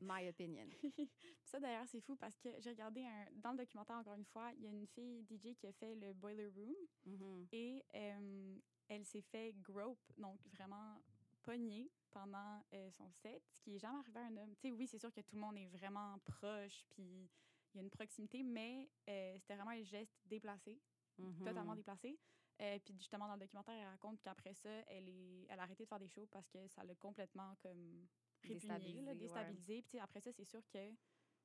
My opinion. Ça, d'ailleurs, c'est fou parce que j'ai regardé un, dans le documentaire, encore une fois, il y a une fille DJ qui a fait le Boiler Room Mhm. et euh, elle s'est fait grope, donc vraiment pognée pendant euh, son set, ce qui est jamais arrivé à un homme. Tu sais, oui, c'est sûr que tout le monde est vraiment proche, puis il y a une proximité, mais euh, c'était vraiment un geste déplacé, Mhm. totalement déplacé. Euh, puis justement, dans le documentaire, elle raconte qu'après ça, elle, est, elle a arrêté de faire des shows parce que ça l'a complètement comme répugné, Déstabilisé, ouais. Puis après ça, c'est sûr que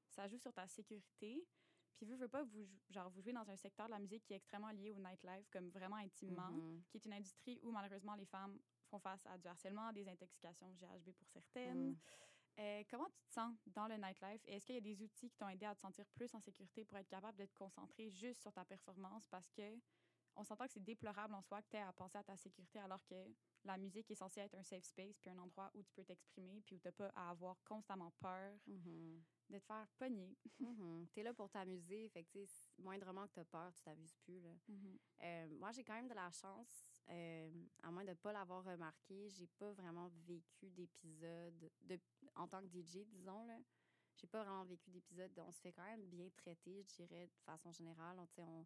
ça joue sur ta sécurité. Puis veux, veux pas, vous, genre, vous jouez dans un secteur de la musique qui est extrêmement lié au nightlife, comme vraiment intimement, Mhm. qui est une industrie où malheureusement les femmes font face à du harcèlement, des intoxications GHB pour certaines. Mhm. Euh, comment tu te sens dans le nightlife? Est-ce qu'il y a des outils qui t'ont aidé à te sentir plus en sécurité pour être capable de te concentrer juste sur ta performance? Parce que on s'entend que c'est déplorable en soi que tu aies à penser à ta sécurité alors que la musique est censée être un safe space puis un endroit où tu peux t'exprimer puis où tu n'as pas à avoir constamment peur Mhm. de te faire pogner. Mhm. T'es là pour t'amuser, fait que, tu moindrement que t'as peur, tu t'amuses plus, là. Euh, moi, j'ai quand même de la chance, euh, à moins de ne pas l'avoir remarqué, j'ai pas vraiment vécu d'épisodes, de, en tant que DJ, disons, là. J'ai pas vraiment vécu d'épisodes. On se fait quand même bien traiter, je dirais, de façon générale. On, tu sais, on,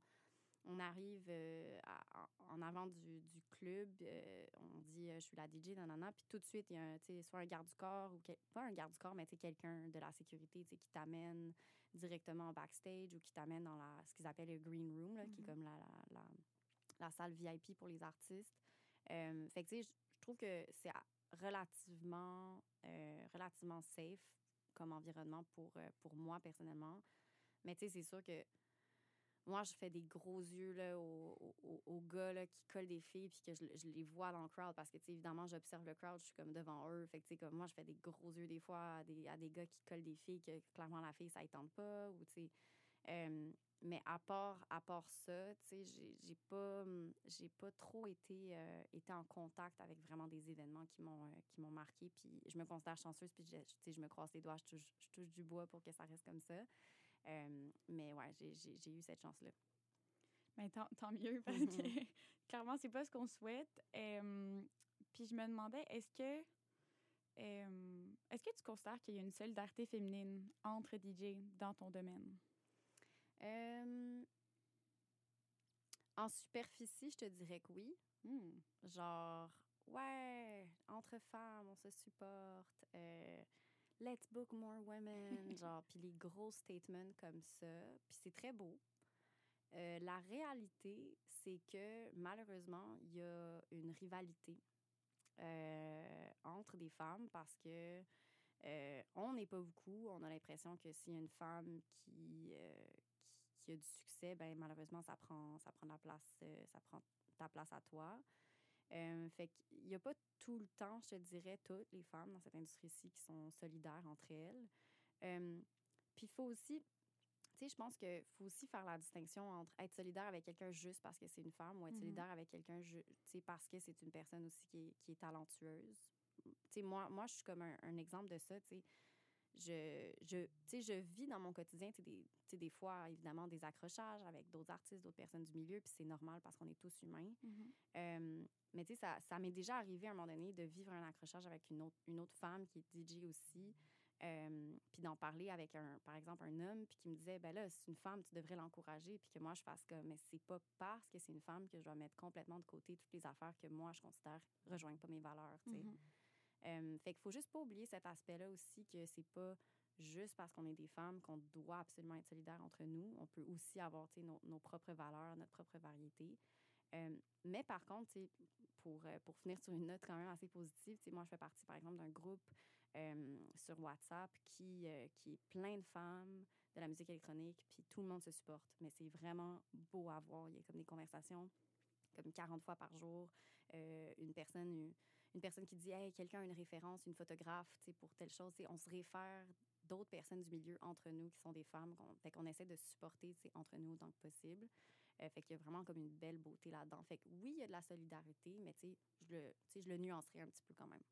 on arrive euh, à- en avant du, du club, euh, on dit euh, je suis la DJ, nanana, puis tout de suite, il y a un, soit un garde du corps, ou quel- pas un garde du corps, mais quelqu'un de la sécurité qui t'amène directement en backstage ou qui t'amène dans la, ce qu'ils appellent le green room, là, qui est Mhm. comme la, la, la, la salle VIP pour les artistes. Fait que, tu sais, je trouve que c'est relativement, relativement safe comme environnement pour, pour moi, personnellement. Mais, tu sais, c'est sûr que moi, je fais des gros yeux là, aux, gars là, qui collent des filles puis que je, les vois dans le crowd parce que, évidemment, j'observe le crowd, je suis comme devant eux. Fait que, comme moi, je fais des gros yeux des fois à des, à des gars qui collent des filles que clairement la fille, ça ne tente pas. Mais à part, à part ça, j'ai- pas, pas trop été, euh, été en contact avec vraiment des événements qui m'ont euh, qui m'ont marqué. Puis je me considère chanceuse, puis je, je me croise les doigts, je touche, je touche du bois pour que ça reste comme ça. Euh, mais ouais, j'ai- eu cette chance-là. Mais tant, tant mieux, parce Mhm. que clairement, c'est pas ce qu'on souhaite. Euh, puis je me demandais, est-ce que euh, est-ce que tu considères qu'il y a une solidarité féminine entre DJ dans ton domaine? Euh, en superficie, je te dirais que oui. Hmm. Genre, ouais, entre femmes, on se supporte. Let's book more women. genre, puis les gros statements comme ça. Puis c'est très beau. Euh, la réalité, c'est que malheureusement, il y a une rivalité euh, entre des femmes parce que euh, on n'est pas beaucoup. On a l'impression que s'il y a une femme qui, qui, a du succès, ben malheureusement, ça prend, ça prend la place, ça prend ta place à toi. Euh, fait qu'il n'y a pas tout le temps, je te dirais, toutes les femmes dans cette industrie-ci qui sont solidaires entre elles. Euh, Puis il faut aussi, tu sais, je pense qu'il faut aussi faire la distinction entre être solidaire avec quelqu'un juste parce que c'est une femme ou être Mhm. solidaire avec quelqu'un, tu sais, parce que c'est une personne aussi qui est, qui est talentueuse. Tu sais, moi, moi, je suis comme un, un exemple de ça, tu sais. Je, je, je vis dans mon quotidien, tu sais, des, tu sais, des fois, évidemment, des accrochages avec d'autres artistes, d'autres personnes du milieu, puis c'est normal parce qu'on est tous humains. Mhm. Euh, mais tu sais, ça, ça m'est déjà arrivé à un moment donné de vivre un accrochage avec une autre, une autre femme qui est DJ aussi. euh, puis d'en parler avec, un, par exemple, un homme, puis qui me disait, ben là, c'est une femme, tu devrais l'encourager. Puis que moi, je fasse comme, mais c'est pas parce que c'est une femme que je dois mettre complètement de côté toutes les affaires que moi, je considère rejoignent pas mes valeurs, tu sais. Mhm. Euh, fait qu'il faut juste pas oublier cet aspect-là aussi, que c'est pas juste parce qu'on est des femmes qu'on doit absolument être solidaires entre nous. On peut aussi avoir nos, propres valeurs, notre propre variété. Euh, mais par contre, pour, euh, pour finir sur une note quand même assez positive, moi, je fais partie, par exemple, d'un groupe euh, sur WhatsApp qui, qui est plein de femmes de la musique électronique, puis tout le monde se supporte. Mais c'est vraiment beau à voir. Il y a comme des conversations comme 40 fois par jour. Une personne... Une, personne qui dit hey quelqu'un a une référence une photographe pour telle chose on se réfère d'autres personnes du milieu entre nous qui sont des femmes qu'on fait qu'on essaie de supporter entre nous autant que possible. Euh, fait qu'il y a vraiment comme une belle beauté là-dedans. Fait que oui il y a de la solidarité mais je le je le nuancerai un petit peu quand même.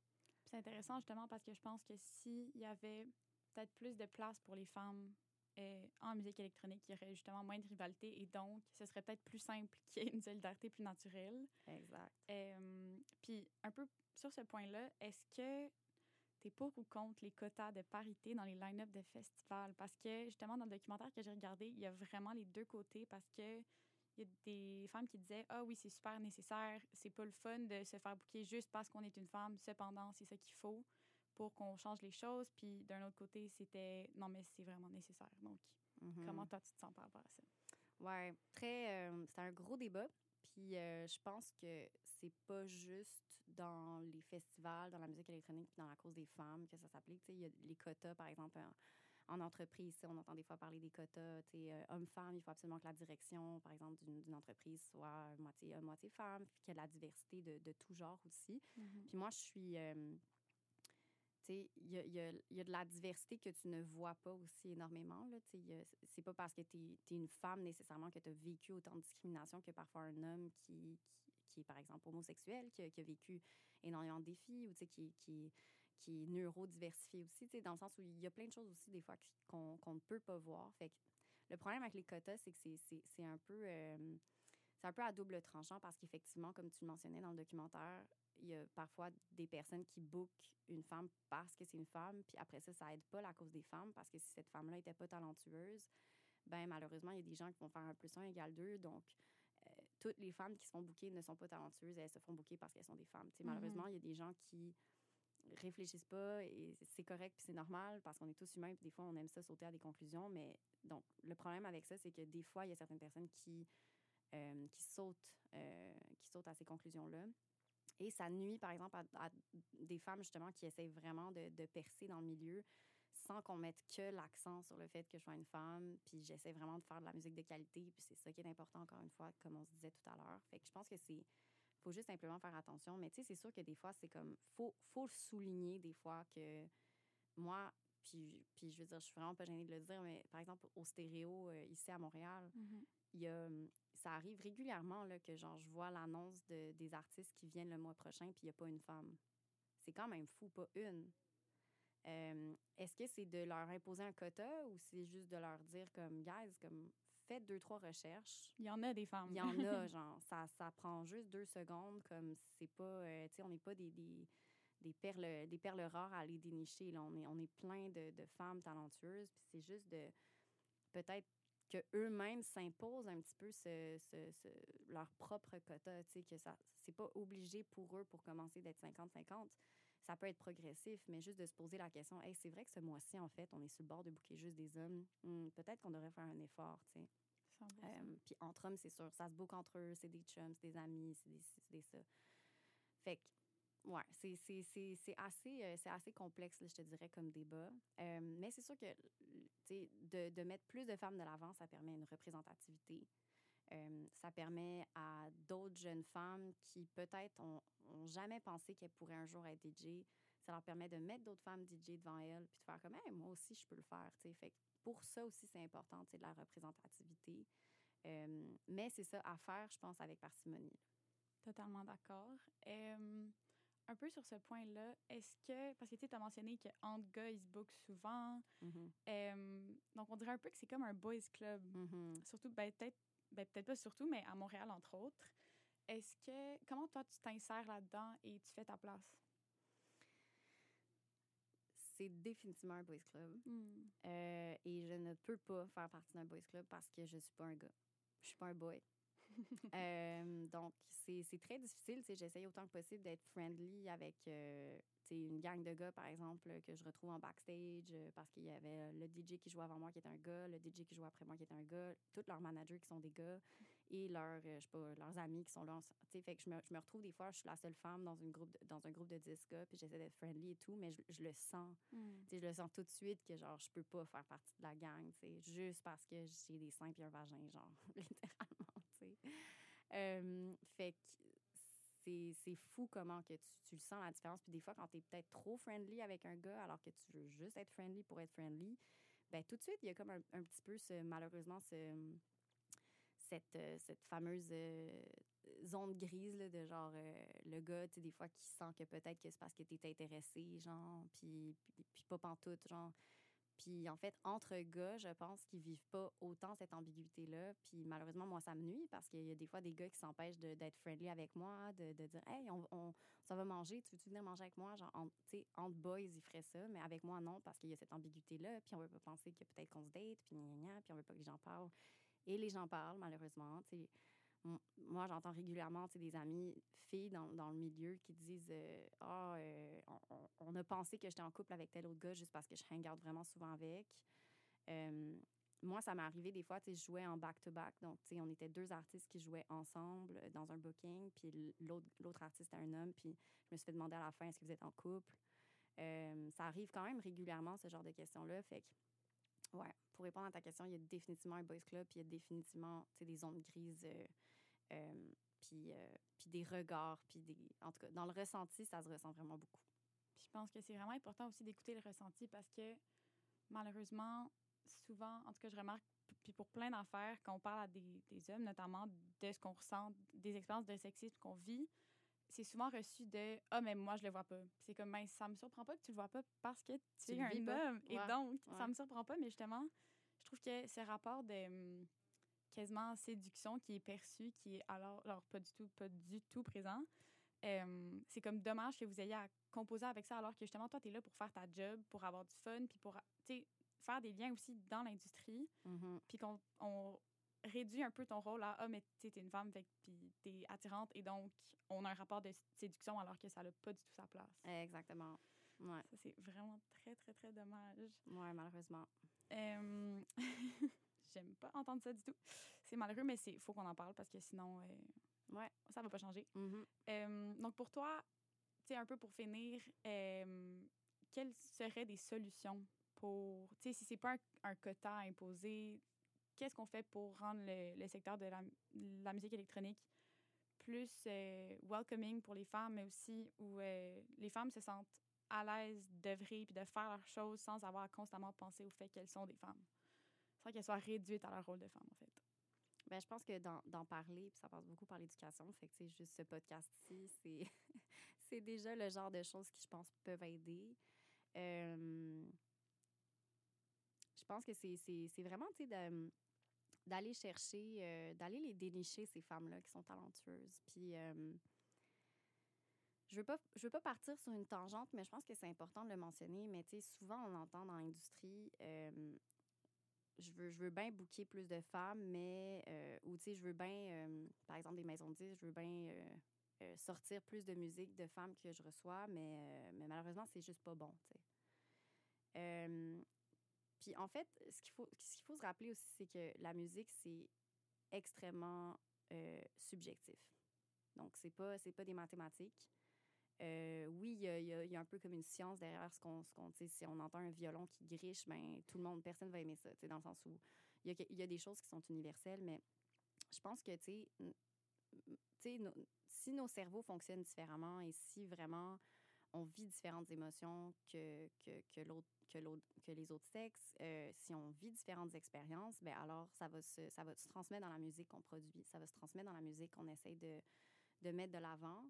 C'est intéressant justement parce que je pense que s'il y avait peut-être plus de place pour les femmes euh, en musique électronique, il y aurait justement moins de rivalité et donc ce serait peut-être plus simple qu'il y ait une solidarité plus naturelle. exact Euh, Puis un peu sur ce point-là, est-ce que tu es pour ou contre les quotas de parité dans les line-up de festivals? Parce que justement, dans le documentaire que j'ai regardé, il y a vraiment les deux côtés parce que il y a des femmes qui disaient Ah oui, c'est super nécessaire, c'est pas le fun de se faire bouquer juste parce qu'on est une femme, cependant, c'est ça qu'il faut pour qu'on change les choses. Puis d'un autre côté, c'était Non, mais c'est vraiment nécessaire. Donc, Mhm. comment toi, tu te sens par rapport à ça? Ouais, très. euh, c'est un gros débat. Puis euh, je pense que c'est pas juste dans les festivals, dans la musique électronique, puis dans la cause des femmes que ça s'applique. Tu sais, il y a les quotas, par exemple, en, en entreprise. On entend des fois parler des quotas. tu sais, euh, Homme-femme, il faut absolument que la direction, par exemple, d'une entreprise soit moitié homme, moitié femme, puis qu'il y ait de la diversité de, de tout genre aussi. Puis moi, je suis. euh, il y a, de la diversité que tu ne vois pas aussi énormément. C'est pas parce que tu es, une femme nécessairement que tu as vécu autant de discrimination que parfois un homme qui, est, par exemple, homosexuel, qui a, vécu énormément de défis ou qui, est neurodiversifié aussi, dans le sens où il y a plein de choses aussi, des fois, qu'on ne peut pas voir. Le problème avec les quotas, c'est que c'est un peu... euh, c'est un peu à double tranchant parce qu'effectivement, comme tu le mentionnais dans le documentaire, il y a parfois des personnes qui bookent une femme parce que c'est une femme, puis après ça, ça aide pas la cause des femmes parce que si cette femme-là était pas talentueuse, ben malheureusement, il y a des gens qui vont faire un plus un égale deux. Donc, euh, toutes les femmes qui se font booker ne sont pas talentueuses, elles se font booker parce qu'elles sont des femmes. Mhm. Malheureusement, il y a des gens qui réfléchissent pas et c'est correct puis c'est normal parce qu'on est tous humains puis des fois on aime ça sauter à des conclusions mais donc le problème avec ça c'est que des fois il y a certaines personnes qui euh, qui sautent euh, qui sautent à ces conclusions là et ça nuit par exemple à, à des femmes justement qui essaient vraiment de, de percer dans le milieu sans qu'on mette que l'accent sur le fait que je sois une femme puis j'essaie vraiment de faire de la musique de qualité puis c'est ça qui est important encore une fois comme on se disait tout à l'heure fait que je pense que c'est faut juste simplement faire attention. Mais tu sais, c'est sûr que des fois, c'est comme. Faut, faut souligner des fois que moi, puis, puis je veux dire, je suis vraiment pas gênée de le dire, mais par exemple, au stéréo, euh, ici à Montréal, Mhm. il y a, ça arrive régulièrement là, que genre, je vois l'annonce de, des artistes qui viennent le mois prochain, puis il n'y a pas une femme. C'est quand même fou, pas une. Euh, Est-ce que c'est de leur imposer un quota ou c'est juste de leur dire comme, guys, comme, faites deux, trois recherches, Il y en a des femmes. il y en a, genre, ça, ça prend juste deux secondes, comme c'est pas, euh, tu sais, on n'est pas des, des, des, perles, des perles rares à aller dénicher, là. On est, on est plein de, de femmes talentueuses, puis c'est juste de peut-être que eux-mêmes s'imposent un petit peu ce, ce, ce, leur propre quota, tu sais, que ça, c'est pas obligé pour eux pour commencer d'être 50-50. Ça peut être progressif, mais juste de se poser la question, hey, c'est vrai que ce mois-ci, en fait, on est sur le bord de bouquer juste des hommes. Hmm, peut-être qu'on devrait faire un effort, tu sais. Euh, puis entre hommes, c'est sûr, ça se boucle entre eux, c'est des chums, c'est des amis, c'est des, des ça. Fait que Ouais, c'est, assez, euh, assez complexe, je te dirais, comme débat. Mais c'est sûr que de, de mettre plus de femmes de l'avant, ça permet une représentativité. Ça permet à d'autres jeunes femmes qui peut-être ont, jamais pensé qu'elles pourraient un jour être DJ, ça leur permet de mettre d'autres femmes DJ devant elles, puis de faire comme, hey, moi aussi, je peux le faire. T'sais. Fait pour ça aussi, c'est important, de la représentativité. mais c'est ça à faire, je pense, avec parcimonie. Totalement d'accord un peu sur ce point-là, est-ce que, parce que tu as mentionné qu'entre gars, ils se bookent souvent, mm-hmm. donc on dirait un peu que c'est comme un boys club. Mm-hmm. Surtout, ben, peut-être ben, peut pas surtout, mais à Montréal, entre autres. Est-ce que, comment toi, tu t'insères là-dedans et tu fais ta place? C'est définitivement un boys club. Mm. Euh, et je ne peux pas faire partie d'un boys club parce que je suis pas un gars. Je suis pas un boy. Euh, donc, c'est très difficile. J'essaye autant que possible d'être friendly avec euh, une gang de gars, par exemple, que je retrouve en backstage euh, parce qu'il y avait le DJ qui jouait avant moi qui était un gars, le DJ qui jouait après moi qui était un gars, tous leurs managers qui sont des gars et leurs, je sais pas, leurs amis qui sont là. Fait que je me, je me, retrouve des fois, je suis la seule femme dans, une groupe dans un groupe de 10 gars, puis j'essaie d'être friendly et tout, mais je, le sens. Mm. Je le sens tout de suite que, genre, je peux pas faire partie de la gang, juste parce que j'ai des seins et un vagin, genre, littéralement. Euh, fait que c'est fou comment que tu, tu, le sens la différence. Puis des fois, quand tu es peut-être trop friendly avec un gars alors que tu veux juste être friendly pour être friendly, ben tout de suite, il y a comme un, un petit peu, ce, malheureusement, ce, cette, euh, cette fameuse euh, zone grise là, de genre le gars, tu sais, des fois, qui sent que peut-être que c'est parce que tu es intéressé, genre, puis, puis, puis pas pantoute, genre puis en fait, entre gars, je pense qu'ils vivent pas autant cette ambiguïté-là. Puis malheureusement, moi, ça me nuit parce qu'il y a des fois des gars qui s'empêchent d'être friendly avec moi, de, de dire Hey, on, on, ça va manger, tu veux-tu venir manger avec moi? Genre, tu sais, entre boys, ils feraient ça, mais avec moi, non, parce qu'il y a cette ambiguïté-là. Puis on veut pas penser que peut-être qu'on se date, puis gna, gna, puis on veut pas que les gens parlent. Et les gens parlent, malheureusement. Tu sais, moi, j'entends régulièrement des amis filles dans, dans, le milieu qui disent euh, Ah, euh, on, a pensé que j'étais en couple avec tel autre gars juste parce que je regarde vraiment souvent avec. Euh, moi, ça m'est arrivé des fois, je jouais en back-to-back. Donc, on était deux artistes qui jouaient ensemble dans un booking, puis l'autre artiste est un homme, puis je me suis fait demander à la fin est-ce que vous êtes en couple? Ça arrive quand même régulièrement, ce genre de questions-là. Fait que, ouais, pour répondre à ta question, il y a définitivement un boys club, puis il y a définitivement des zones grises euh, puis, euh, puis des regards, puis des... En tout cas, dans le ressenti, ça se ressent vraiment beaucoup. Puis je pense que c'est vraiment important aussi d'écouter le ressenti parce que malheureusement, souvent, en tout cas, je remarque, puis pour plein d'affaires, quand on parle à des, des hommes, notamment de ce qu'on ressent, des expériences de sexisme qu'on vit, c'est souvent reçu de Ah, mais moi, je le vois pas. c'est comme, ben, ça me surprend pas que tu le vois pas parce que tu, es un homme. Et donc, ça me surprend pas, mais justement, je trouve que ce rapport de hum, quasiment séduction qui est perçue, qui est alors, alors pas du tout, pas du tout présent. Euh, c'est comme dommage que vous ayez à composer avec ça alors que justement, toi, tu es là pour faire ta job, pour avoir du fun, puis pour faire des liens aussi dans l'industrie. Mm-hmm. Puis qu'on on réduit un peu ton rôle à Ah, mais tu es une femme, fait, puis tu es attirante, et donc on a un rapport de séduction alors que ça n'a pas du tout sa place. Exactement. Ouais. Ça, c'est vraiment très, très, très dommage. Ouais, malheureusement. Euh... J'aime pas entendre ça du tout. C'est malheureux, mais il faut qu'on en parle parce que sinon, euh, ouais, ça va pas changer. Mm-hmm. Euh, donc, pour toi, tu sais, un peu pour finir, euh, quelles seraient des solutions pour, tu sais, si c'est pas un, quota imposé, qu'est-ce qu'on fait pour rendre le, secteur de la, la, musique électronique plus welcoming pour les femmes, mais aussi où les femmes se sentent à l'aise d'œuvrer puis de faire leurs choses sans avoir à constamment penser au fait qu'elles sont des femmes? Sans qu'elles soient réduites à leur rôle de femme, en fait. Bien, je pense que d'en parler, puis ça passe beaucoup par l'éducation, fait que c'est juste ce podcast-ci, c'est déjà le genre de choses qui, je pense, peuvent aider. Euh, je pense que c'est vraiment, d'aller chercher, euh, d'aller les dénicher, ces femmes-là qui sont talentueuses. Puis, euh, je veux pas, je veux pas partir sur une tangente, mais je pense que c'est important de le mentionner. Mais tu sais, souvent, on entend dans l'industrie je veux, je veux bien booker plus de femmes, mais, euh, ou tu sais, je veux bien, euh, par exemple, des maisons de disques, je veux bien euh, sortir plus de musique de femmes que je reçois, mais, mais malheureusement, c'est juste pas bon, puis en fait, ce qu'il faut, ce qu'il faut se rappeler aussi, c'est que la musique, c'est extrêmement subjectif. Donc, c'est pas, c'est pas des mathématiques. Euh, oui, il y, a un peu comme une science derrière ce qu'on, ce si on entend un violon qui griche, ben, tout le monde, personne va aimer ça, dans le sens où il y a, des choses qui sont universelles, mais je pense que, si nos cerveaux fonctionnent différemment et si vraiment on vit différentes émotions que, les autres sexes, euh, si on vit différentes expériences, ben alors ça va, se, transmettre dans la musique qu'on produit, ça va se transmettre dans la musique qu'on essaye de mettre de l'avant.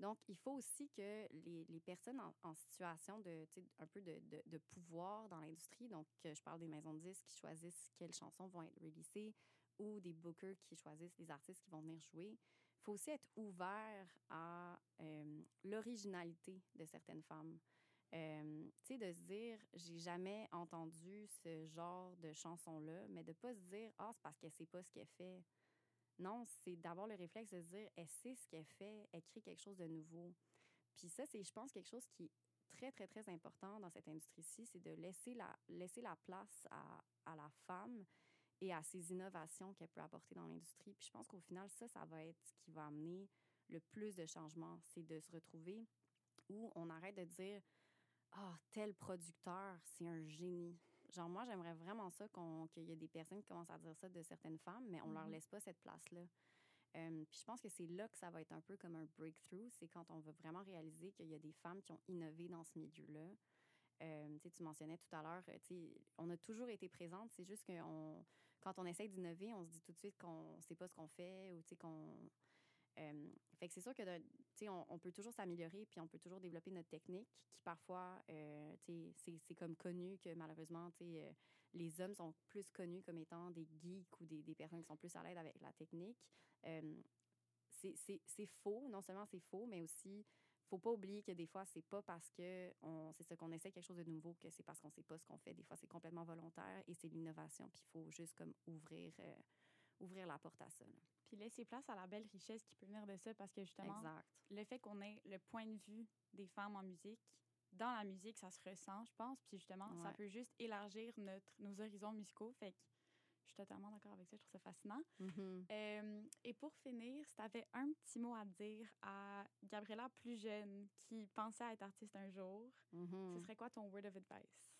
Donc, il faut aussi que les, les personnes en, situation de, un peu de, de, de pouvoir dans l'industrie, donc je parle des maisons de disques qui choisissent quelles chansons vont être releasées ou des bookers qui choisissent les artistes qui vont venir jouer, il faut aussi être ouvert à euh, l'originalité de certaines femmes. Euh, tu sais, de se dire, j'ai jamais entendu ce genre de chanson-là, mais de pas se dire, ah, c'est parce qu'elle sait pas ce qu'elle fait. Non, c'est d'avoir le réflexe de se dire, elle sait ce qu'elle fait, elle crée quelque chose de nouveau. Puis ça, c'est, je pense, quelque chose qui est très, très, très important dans cette industrie-ci, c'est de laisser la, laisser la place à, à la femme et à ses innovations qu'elle peut apporter dans l'industrie. Puis je pense qu'au final, ça, ça va être ce qui va amener le plus de changements. C'est de se retrouver où on arrête de dire Ah, tel producteur, c'est un génie. Genre, moi, j'aimerais vraiment ça qu'il y ait des personnes qui commencent à dire ça de certaines femmes, mais on ne leur mm-hmm. laisse pas cette place-là. Euh, puis je pense que c'est là que ça va être un peu comme un breakthrough. C'est quand on va vraiment réaliser qu'il y a des femmes qui ont innové dans ce milieu-là. Euh, tu mentionnais tout à l'heure, on a toujours été présente. C'est juste que quand on essaie d'innover, on se dit tout de suite qu'on ne sait pas ce qu'on fait ou qu'on euh, fait que c'est sûr que on, on, peut toujours s'améliorer puis on peut toujours développer notre technique qui parfois euh, c'est comme connu que malheureusement euh, les hommes sont plus connus comme étant des geeks ou des, personnes qui sont plus à l'aide avec la technique. Euh, c'est faux, non seulement c'est faux, mais aussi faut pas oublier que des fois c'est pas parce que c'est ce qu'on essaie quelque chose de nouveau que c'est parce qu'on sait pas ce qu'on fait. Des fois c'est complètement volontaire et c'est l'innovation puis il faut juste comme ouvrir ouvrir la porte à ça. Puis laisser place à la belle richesse qui peut venir de ça parce que justement, exact. le fait qu'on ait le point de vue des femmes en musique, dans la musique, ça se ressent, je pense. Puis justement, ça peut juste élargir notre, nos horizons musicaux. Fait que je suis totalement d'accord avec ça. Je trouve ça fascinant. Mm-hmm. Euh, et pour finir, si tu avais un petit mot à dire à Gabriella plus jeune qui pensait à être artiste un jour, mm-hmm. ce serait quoi ton word of advice?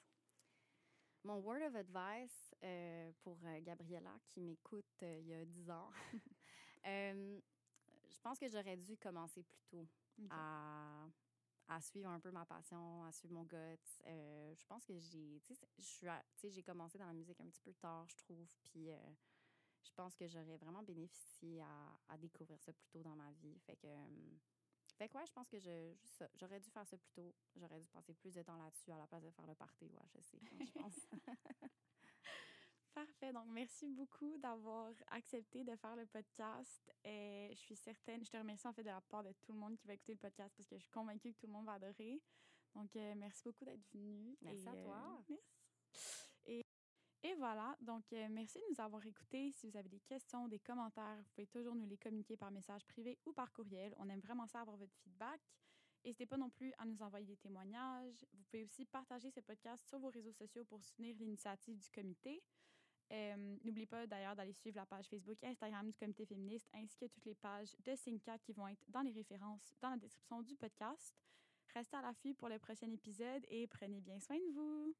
Mon word of advice euh, pour euh, Gabriella qui m'écoute euh, il y a 10 ans, je pense que j'aurais dû commencer plus tôt à, à, suivre un peu ma passion, à suivre mon gut. je pense que j'ai, j'ai commencé dans la musique un petit peu tard, je trouve, puis je pense que j'aurais vraiment bénéficié à, à, découvrir ça plus tôt dans ma vie. Fait que fait quoi, je pense que je, j'aurais dû faire ça plus tôt. J'aurais dû passer plus de temps là-dessus à la place de faire le party. Ouais, je sais, je pense. Parfait. Donc, merci beaucoup d'avoir accepté de faire le podcast. Et je suis certaine, je te remercie en fait de la part de tout le monde qui va écouter le podcast parce que je suis convaincue que tout le monde va adorer. Donc, euh, merci beaucoup d'être venu. Merci à toi. Euh, merci. Et voilà, donc euh, merci de nous avoir écoutés. Si vous avez des questions, des commentaires, vous pouvez toujours nous les communiquer par message privé ou par courriel. On aime vraiment ça avoir votre feedback. N'hésitez pas non plus à nous envoyer des témoignages. Vous pouvez aussi partager ce podcast sur vos réseaux sociaux pour soutenir l'initiative du comité. Euh, N'oubliez pas d'ailleurs d'aller suivre la page Facebook et Instagram du Comité féministe, ainsi que toutes les pages de Synca qui vont être dans les références dans la description du podcast. Restez à l'affût pour le prochain épisode et prenez bien soin de vous.